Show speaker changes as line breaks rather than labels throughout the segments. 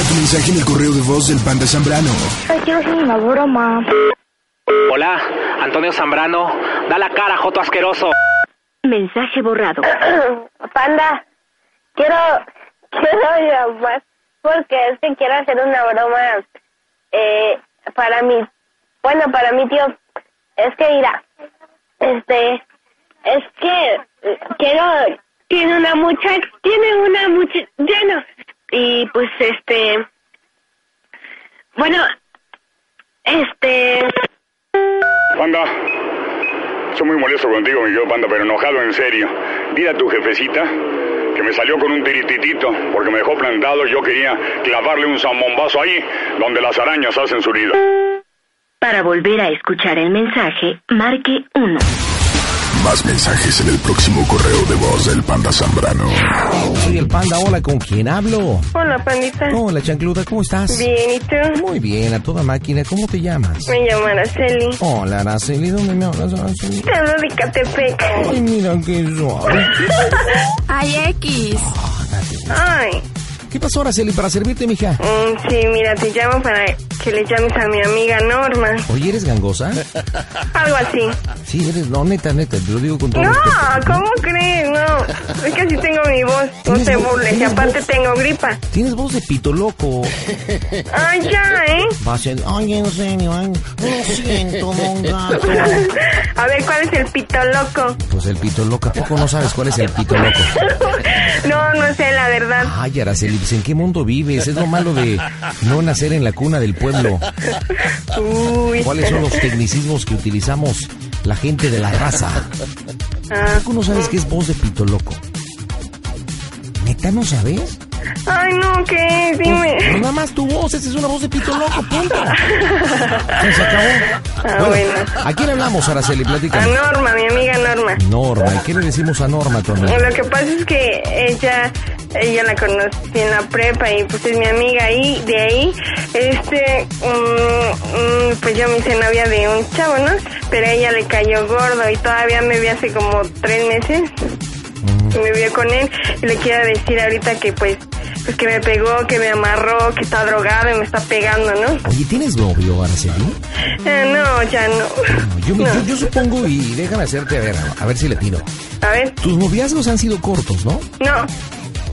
Deja tu mensaje en el correo de voz del Panda Zambrano.
Ay, quiero hacer una broma.
Hola, Antonio Zambrano. Da la cara, Joto asqueroso.
Mensaje borrado.
Panda, quiero, quiero llamar porque es que quiero hacer una broma eh, para mi, bueno, para mi tío. Es que mira, este, es que eh, quiero, tiene una muchacha, tiene una muchacha, lleno. Y pues este, bueno, este,
Panda, soy muy molesto contigo, mi querido Panda, pero enojado en serio. Dile a tu jefecita que me salió con un tirititito porque me dejó plantado y yo quería clavarle un zambombazo ahí donde las arañas hacen su nido.
Para volver a escuchar el mensaje, marque 1.
Más mensajes en el próximo correo de voz del Panda Zambrano.
Soy el panda, hola, ¿con quién hablo?
hola pandita.
Hola, chancluda, ¿cómo estás?
Bien, ¿y tú?
Muy bien, a toda máquina, ¿cómo te llamas?
Me llamo Araceli.
Hola, Araceli, ¿dónde me hablas, Araceli?
Te hablo de Catepec.
Ay, mira qué suave.
Ay, X.
Ay,
¿Qué pasó, Araceli, para servirte, mija?
mm, sí, mira, te llamo para que le llames a mi amiga Norma.
Oye, ¿eres gangosa?
Algo así.
Sí, eres, no, neta, neta, te lo digo con todo
No,
respeto.
¿cómo crees? No, es que así tengo mi voz. No
¿Tienes
te burles, y aparte
voz?
tengo gripa.
Tienes voz de pito loco.
Ay, ya, ¿eh?
Va a ser, ay, en serio, ay, lo siento, gato.
A ver, ¿cuál es el pito loco?
Pues el pito loco, ¿a poco no sabes cuál es el pito loco?
No, no sé, la verdad.
Ay, Araceli, pues, ¿en qué mundo vives? Es lo malo de no nacer en la cuna del pueblo.
Uy.
¿Cuáles son los tecnicismos que utilizamos la gente de la raza?
Ah,
¿Tú no sabes qué es voz de pito loco? ¿Neta no sabes?
Ay, no, ¿qué?
Pues,
Dime.
nada más tu voz, esa es una voz de pito loco, punto. Se acabó.
Ah, bueno.
¿A quién hablamos, Araceli?
A
Platica.
Norma, mi amiga Norma.
Norma, ¿y qué le decimos a Norma, amiga?
Lo que pasa es que ella, ella la conocí en la prepa y pues es mi amiga y de ahí, este, mm, mm, pues yo me hice novia de un chavo, ¿no? Pero a ella le cayó gordo y todavía me vi hace como tres meses. Me vio con él y le quiero decir ahorita que pues, pues que me pegó, que me amarró, que está drogado y me está pegando, ¿no?
Oye, ¿tienes novio, Araceli?
Eh, no, ya no.
Yo, me-
No.
yo, yo supongo, y déjame hacerte a ver, a ver si le tiro.
A ver,
Tus noviazgos han sido cortos, ¿no?
no.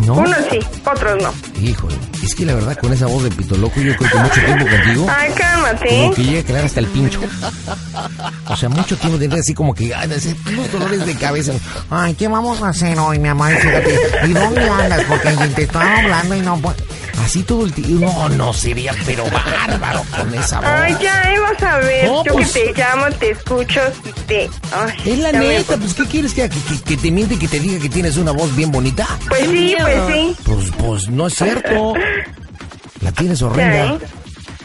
¿No?
Unos sí, otros no.
Híjole, es que la verdad con esa voz de pito loco yo creo que mucho tiempo contigo
Ay, cálmate.
como que llega a quedar hasta el pincho. O sea, mucho tiempo tendré así como que ay, unos dolores de cabeza. Ay, ¿qué vamos a hacer hoy, mi amor? Fíjate, ¿y dónde andas? Porque te estaba hablando y no pues, Así todo el tiempo. No, no, sería pero bárbaro con esa voz.
Ay, ya, vas a ver.
No,
Yo
pues-
que te llamo, te escucho y te... Ay,
Es la neta, pues ¿qué quieres que, que, que, que te miente y que te diga que tienes una voz bien bonita?
Pues sí, pues sí.
Pues, pues no es cierto. La tienes
Ya,
horrenda.
¿eh?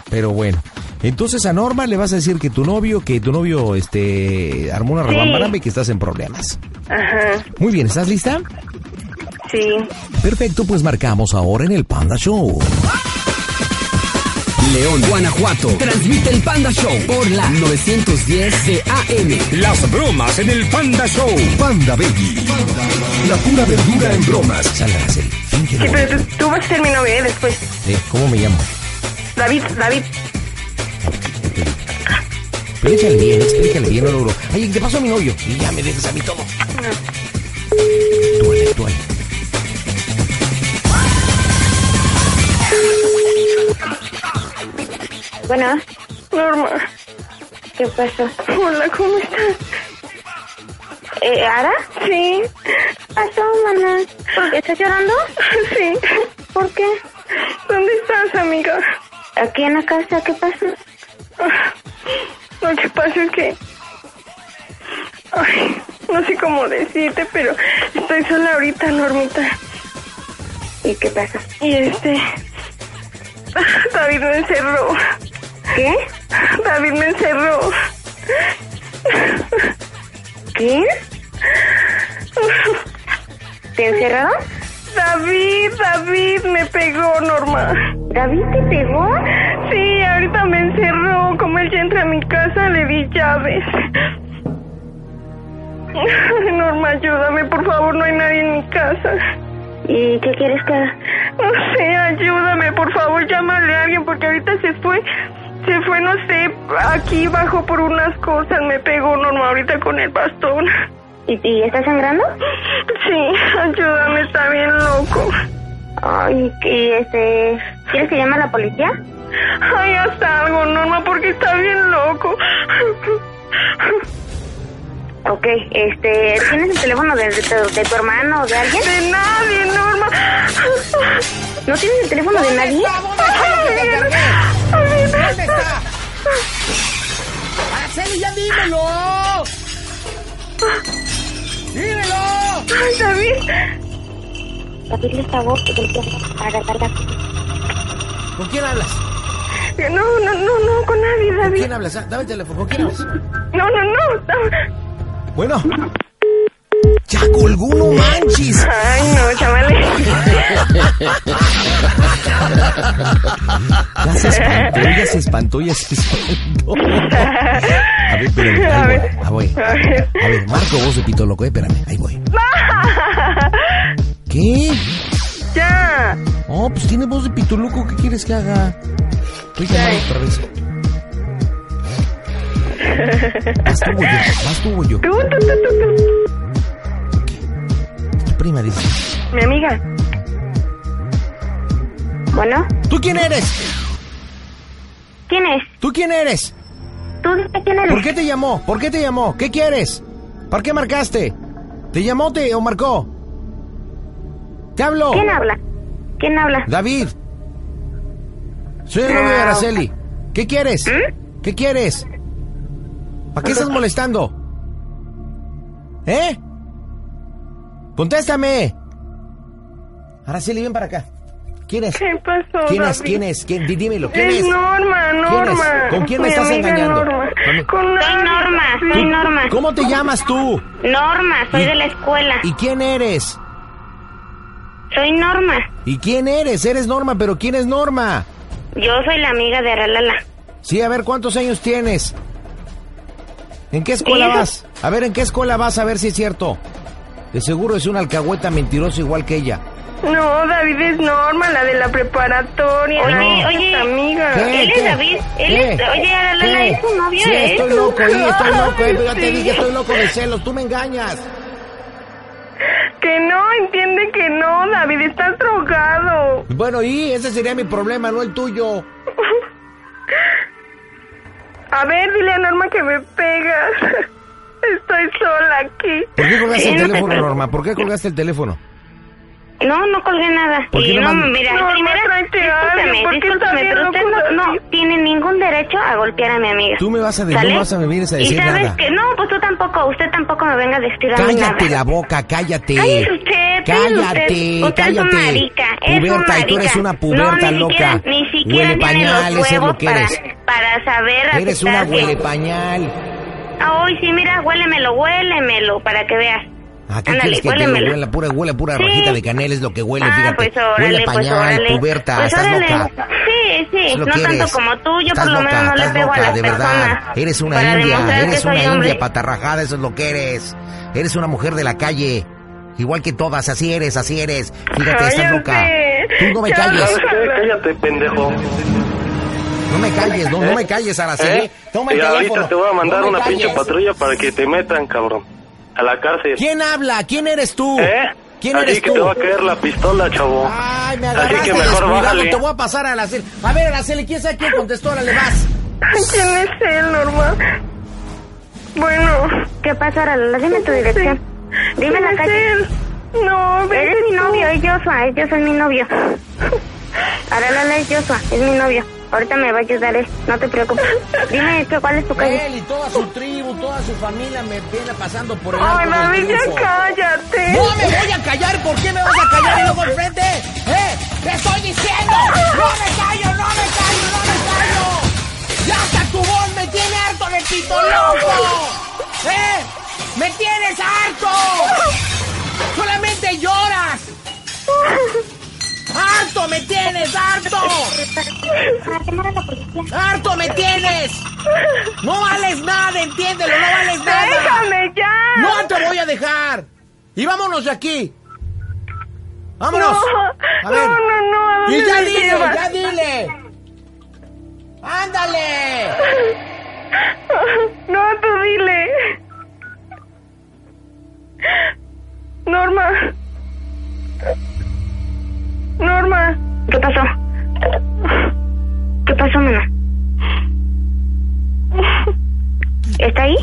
Pero bueno. Entonces a Norma le vas a decir que tu novio, que tu novio este armó una
Sí.
rebambaramba y que estás en problemas.
Ajá,
Muy bien, ¿estás lista?
Sí.
Perfecto, pues marcamos ahora en el Panda Show.
León, Guanajuato. Transmite el Panda Show por la 910 de AM.
Las bromas en el Panda Show.
Panda Baby. La pura verdura en bromas.
Araceli, finge
Sí, pero tú, tú vas a ser mi novio, ¿eh? Después.
Eh, ¿Cómo me llamo?
David, David.
Échale bien, explícale bien, logro. Ay, te paso a mi novio. Y ya me dejas a mí todo. Duele, duele.
Bueno. Norma. ¿Qué pasó? Hola, ¿cómo estás? ¿Eh, ¿Ara? Sí. ¿Qué pasó, mamá? ¿Estás llorando? Sí. ¿Por qué? ¿Dónde estás, amiga? Aquí en la casa, ¿qué pasó? Lo que pasa es que... Ay, no sé cómo decirte, pero estoy sola ahorita, Normita. ¿Y qué pasa? Y este... David me encerró. ¿Qué? David me encerró. ¿Qué? ¿Te encerraron? David, David me pegó, Norma. ¿David te pegó? Sí, ahorita me encerró. Como él ya entra a mi casa, le di llaves. Norma, ayúdame, por favor, no hay nadie en mi casa. ¿Y qué quieres que haga? No sé, ayúdame, por favor, ya bien porque ahorita se fue, se fue, no sé, aquí bajó por unas cosas, me pegó Norma ahorita con el bastón.
¿Y, y está sangrando?
Sí, ayúdame, está bien loco.
Ay, y este, ¿quieres que llame a la policía?
Ay, haz algo, Norma, porque está bien loco.
Ok, este, ¿tienes el teléfono de, de tu- de tu hermano o de alguien?
De nadie, Norma.
¿No tienes el teléfono de nadie?
¿Dónde está? Araceli, ya dímelo. Dímelo.
Ay, David.
David le está voz para agarrar
¿Con quién hablas?
No, no, no, no, con nadie,
¿Con
David.
quién hablas? Ah, Dame el teléfono. ¿Con quién hablas?
No, no, no.
Bueno. Colgó, no manches.
Ay, no, chavales.
Ya se espantó, ya se espantó, ya se espantó. A ver, espérame,
A
ahí voy,
ver.
ahí voy.
A ver.
A ver, marco voz de pito loco, eh, espérame, ahí voy. ¿Qué?
Ya.
Oh, pues tiene voz de pito loco, ¿qué quieres que haga? Estoy llamando otra vez. Vas tú yo, vas tú yo.
Tú, tú, tú, tú,
Tu prima dice.
Mi amiga.
Bueno,
¿Tú quién eres?
¿quién es?
¿Tú quién eres?
¿Tú quién eres?
¿Por qué te llamó? ¿Por qué te llamó? ¿Qué quieres? ¿Para qué marcaste? ¿Te llamó te, o marcó? ¿Te hablo?
¿Quién habla? ¿Quién habla?
David. Soy el novio de Araceli. ¿Qué quieres? ¿Qué quieres? ¿Para qué estás molestando? ¿Eh? Contéstame. Araceli, ven para acá. ¿Quién es?
¿Qué pasó,
¿Quién es? ¿Quién es? ¿Quién? Dí- Dímelo. ¿Quién
es
es?
Norma,
¿Quién es?
Norma.
¿Con quién me
Mi
estás engañando?
Norma.
Con-
Con
Soy. Norma, soy. Norma.
¿Cómo te llamas tú?
Norma, soy
¿Y-
de la escuela.
¿Y quién eres?
Soy Norma.
¿Y quién eres? Eres Norma, pero ¿quién es Norma?
Yo soy la amiga de Aralala.
Sí, a ver, ¿cuántos años tienes? ¿En qué escuela vas? A ver, ¿en qué escuela vas? A ver si es cierto. De seguro es una alcahueta mentirosa igual que ella.
No, David es Norma, la de la preparatoria.
Oye,
no,
oye.
es amiga.
¿Qué?
Él es. David. Él
¿Qué?
es. Oye, Aralala
¿Qué?
es tu novio.
Sí,
¿eh?
estoy loco, ahí, estoy loco, eh, pero ya te
Sí.
dije, estoy loco de celos, tú me engañas.
Que no, entiende que no, David, estás drogado.
Bueno, y ese sería mi problema, no el tuyo.
A ver, dile a Norma que me pegas. Estoy sola aquí.
¿Por qué colgaste
Sí,
el
no te-
teléfono, Norma? ¿Por qué colgaste el teléfono?
No, no colgué nada.
¿Por qué
y
no
no, mira, discúlpame,
¿por qué
discúlpame,
estás
pero usted no, tiene ningún derecho a golpear a mi amiga.
Tú me vas a de- no
¿Sale?
vas a decir
Y sabes
nada.
que no, pues tú tampoco, usted tampoco me venga a decir
Cállate la boca, cállate.
Cállese usted,
Cállate,
usted, usted
cállate.
es un marica, es un
puberta, y tú eres una puberta
no, ni
loca.
Siquiera, ni siquiera
huele
tiene
pañal,
los
eso es
huevos
lo que
para,
eres.
para saber
Eres una huele pañal.
Ay, sí, mira, huélemelo, huélemelo, para que veas.
¿A qué
Ándale,
quieres que te lo
huélemelo.
huela? Pura, huele pura
Sí.
rajita de canela es lo que huele,
ah,
fíjate.
pues órale,
huele
pues
pañal,
órale.
puberta,
Pues
estás
órale.
loca.
Sí, sí, no tanto
eres.
como tú, yo
estás
por lo
loca,
menos no le
estás
pego a
loca,
las
de
personas.
verdad. Eres una india, eres una
hombre.
india patarrajada, eso es lo que eres. Eres una mujer de la calle. Igual que todas, así eres, así eres. Fíjate, estás loca. Tú no me calles.
¿Sabes
Cállate, pendejo.
No me calles, no, no me calles, Araceli.
¿Eh?
Toma el
y
teléfono.
ahorita te voy a mandar
No
una
calles.
pinche patrulla para que te metan, cabrón. A la cárcel.
¿Quién habla? ¿Quién eres tú?
¿Eh?
¿Quién
Así
eres
que
tú?
te va a caer la pistola, chavo.
Ay, me
Así
agarraste
que mejor
descuidado,
bájale.
te voy a pasar a Araceli. A ver, Araceli, ¿quién sabe quién contestó? Órale, vas.
¿Quién es él, Norma? Bueno.
¿Qué pasa, Aralala? Dime tu dirección. Dime
¿Quién
la
es
calle.
él? No,
Él
vete
es mi
tú.
novio, es Joshua, es Joshua, es mi novio. Aralala es Joshua, es mi novio. Ahorita me va a ayudar él, no te preocupes. Dime ¿qué- cuál es tu calle.
Él y toda su tribu, toda su familia me viene pasando por el
Ay, David, ya cállate.
¡No me voy a callar! ¿Por qué me vas a callar y luego al frente? ¡Eh! ¡Te estoy diciendo! ¡No me callo, no me callo, no me callo! ¡Ya hasta tu voz me tiene harto de pito loco! ¡Eh! ¡Me tienes harto! ¡Harto me tienes, harto! ¡Harto me tienes! ¡No vales nada, entiéndelo! ¡No vales nada!
Déjame ya.
¡No te voy a dejar! ¡Y vámonos de aquí! ¡Vámonos!
No,
a ver.
no, no, no, ¿a
¡Y ya dile,
llevas?
ya dile! ¡Ándale!
No, tú dile. Norma. Norma.
¿Qué pasó? ¿Qué pasó, mamá? ¿Está ahí?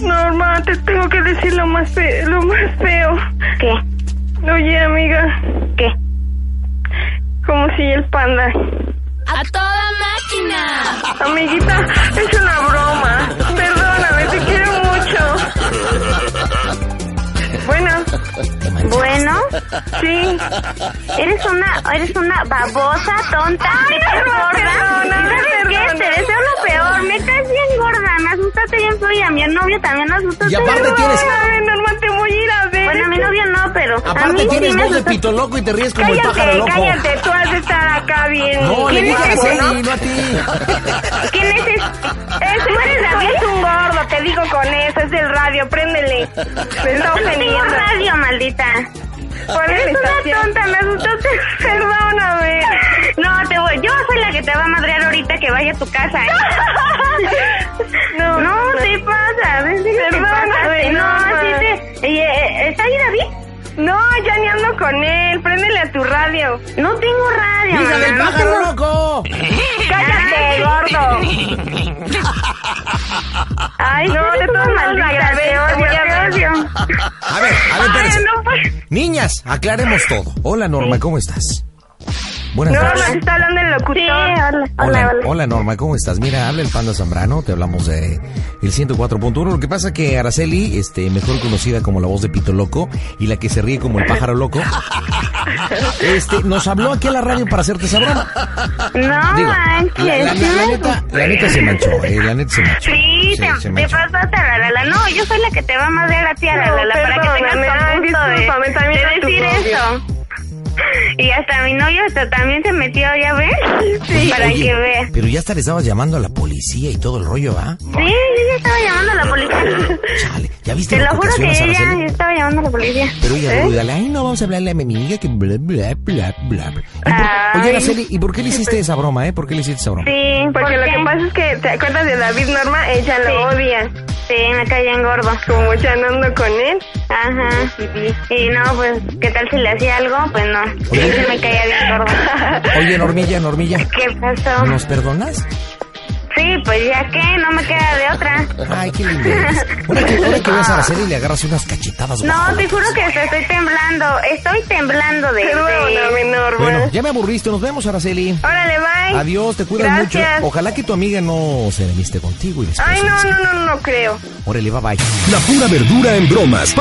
Norma, te tengo que decir lo más feo. Lo más feo.
¿Qué?
Oye, amiga.
¿Qué?
Como si el panda.
¡A toda máquina!
Amiguita, es una broma. Bueno.
Bueno,
Sí.
eres una, eres una babosa, tonta,
Ay,
¿te caes
Norma,
gorda?
perdóname,
¿Sabes qué? Te deseo lo peor, me caes bien gorda, me asustaste bien feo y a mi novio también me asustaste
Y aparte
bien
tienes-
te voy a ir a ver.
Bueno, a mi novio no, pero a mí
Aparte
sí
tienes
me
voz de pito loco y te ríes como el pájaro
Cállate,
loco.
cállate, tú has de estar acá bien.
No, le
¿Quién
dije a
es ese,
Araceli,
no?
no a ti.
¿Quién es ese?
Tú eres David, te digo con eso, es del radio, préndele. Me está
No tengo
ofendiendo.
radio, maldita.
¿Cuál es
Eres una tonta, me asustaste.
Perdóname.
No, te voy, yo soy la que te va a madrear ahorita que vaya a tu casa. ¿eh?
No,
No, te pasa,
Perdóname.
No, sí te... eh, ¿Está ahí David?
No, ya ni ando con él, préndele a tu radio.
No tengo radio, Ay,
No, de todas maneras, te odio, te
odio.
A ver, a ver.
Ay, no, pues.
Niñas, aclaremos todo. Hola Norma, ¿cómo estás? Buenas
Norma, te está hablando el locutor.
Sí, hola, hola,
Hola,
hola.
hola Norma, ¿cómo estás? Mira, habla el Panda Zambrano, te hablamos de el 104.1. Lo que pasa que Araceli, este, mejor conocida como la voz de Pito Loco y la que se ríe como el pájaro loco, este, nos habló aquí a la radio para hacerte esa broma.
No
Digo,
manches.
la, la- la- la neta, la neta se manchó, eh, la neta se manchó.
Sí, te,
se
te pasaste a la Lala. No, yo soy la que te va a madrear a ti a la
No,
Lala para que tengas con gusto de, de decir eso. Y hasta mi novio hasta también se metió, ¿ya ves?
Oye,
para
oye,
que veas.
Pero ya hasta le estabas llamando a la policía y todo el rollo, ¿va?
Sí, yo ya estaba llamando a la policía.
Chale, ¿ya viste
Te
lo
lo juro que yo ya estaba llamando a la policía.
Pero ella
¿Eh?
luego dale, ay, no, vamos a hablarle a mi amiga que bla, bla, bla, bla. por-. Oye, Araceli, ¿y por qué le hiciste esa broma, eh? ¿Por qué le hiciste esa broma?
Sí,
Porque lo
qué?
que pasa es que, ¿te acuerdas de David Norma? Ella lo
Sí.
odia.
Sí, me cae bien gordo.
Como ya no ando con él.
Ajá. Y no, pues, ¿qué tal si le hacía algo? Pues no. Sí, me caía bien gordo.
Oye, Normilla, Normilla,
¿Qué pasó?
¿nos perdonas?
Sí, pues ya que, no me queda de otra.
Ay, qué lindo. Ahora que, ahora que veas a Araceli le agarras unas cachetadas.
No, te juro que hasta estoy temblando. Estoy temblando de...
Norma.
Bueno, ya me aburriste, nos vemos, Araceli.
Órale, bye.
Adiós, te cuidas
Gracias.
mucho. Ojalá que tu amiga no se enemiste contigo y después...
Ay, no, no, no, no creo.
Órale, bye bye.
La pura verdura en bromas.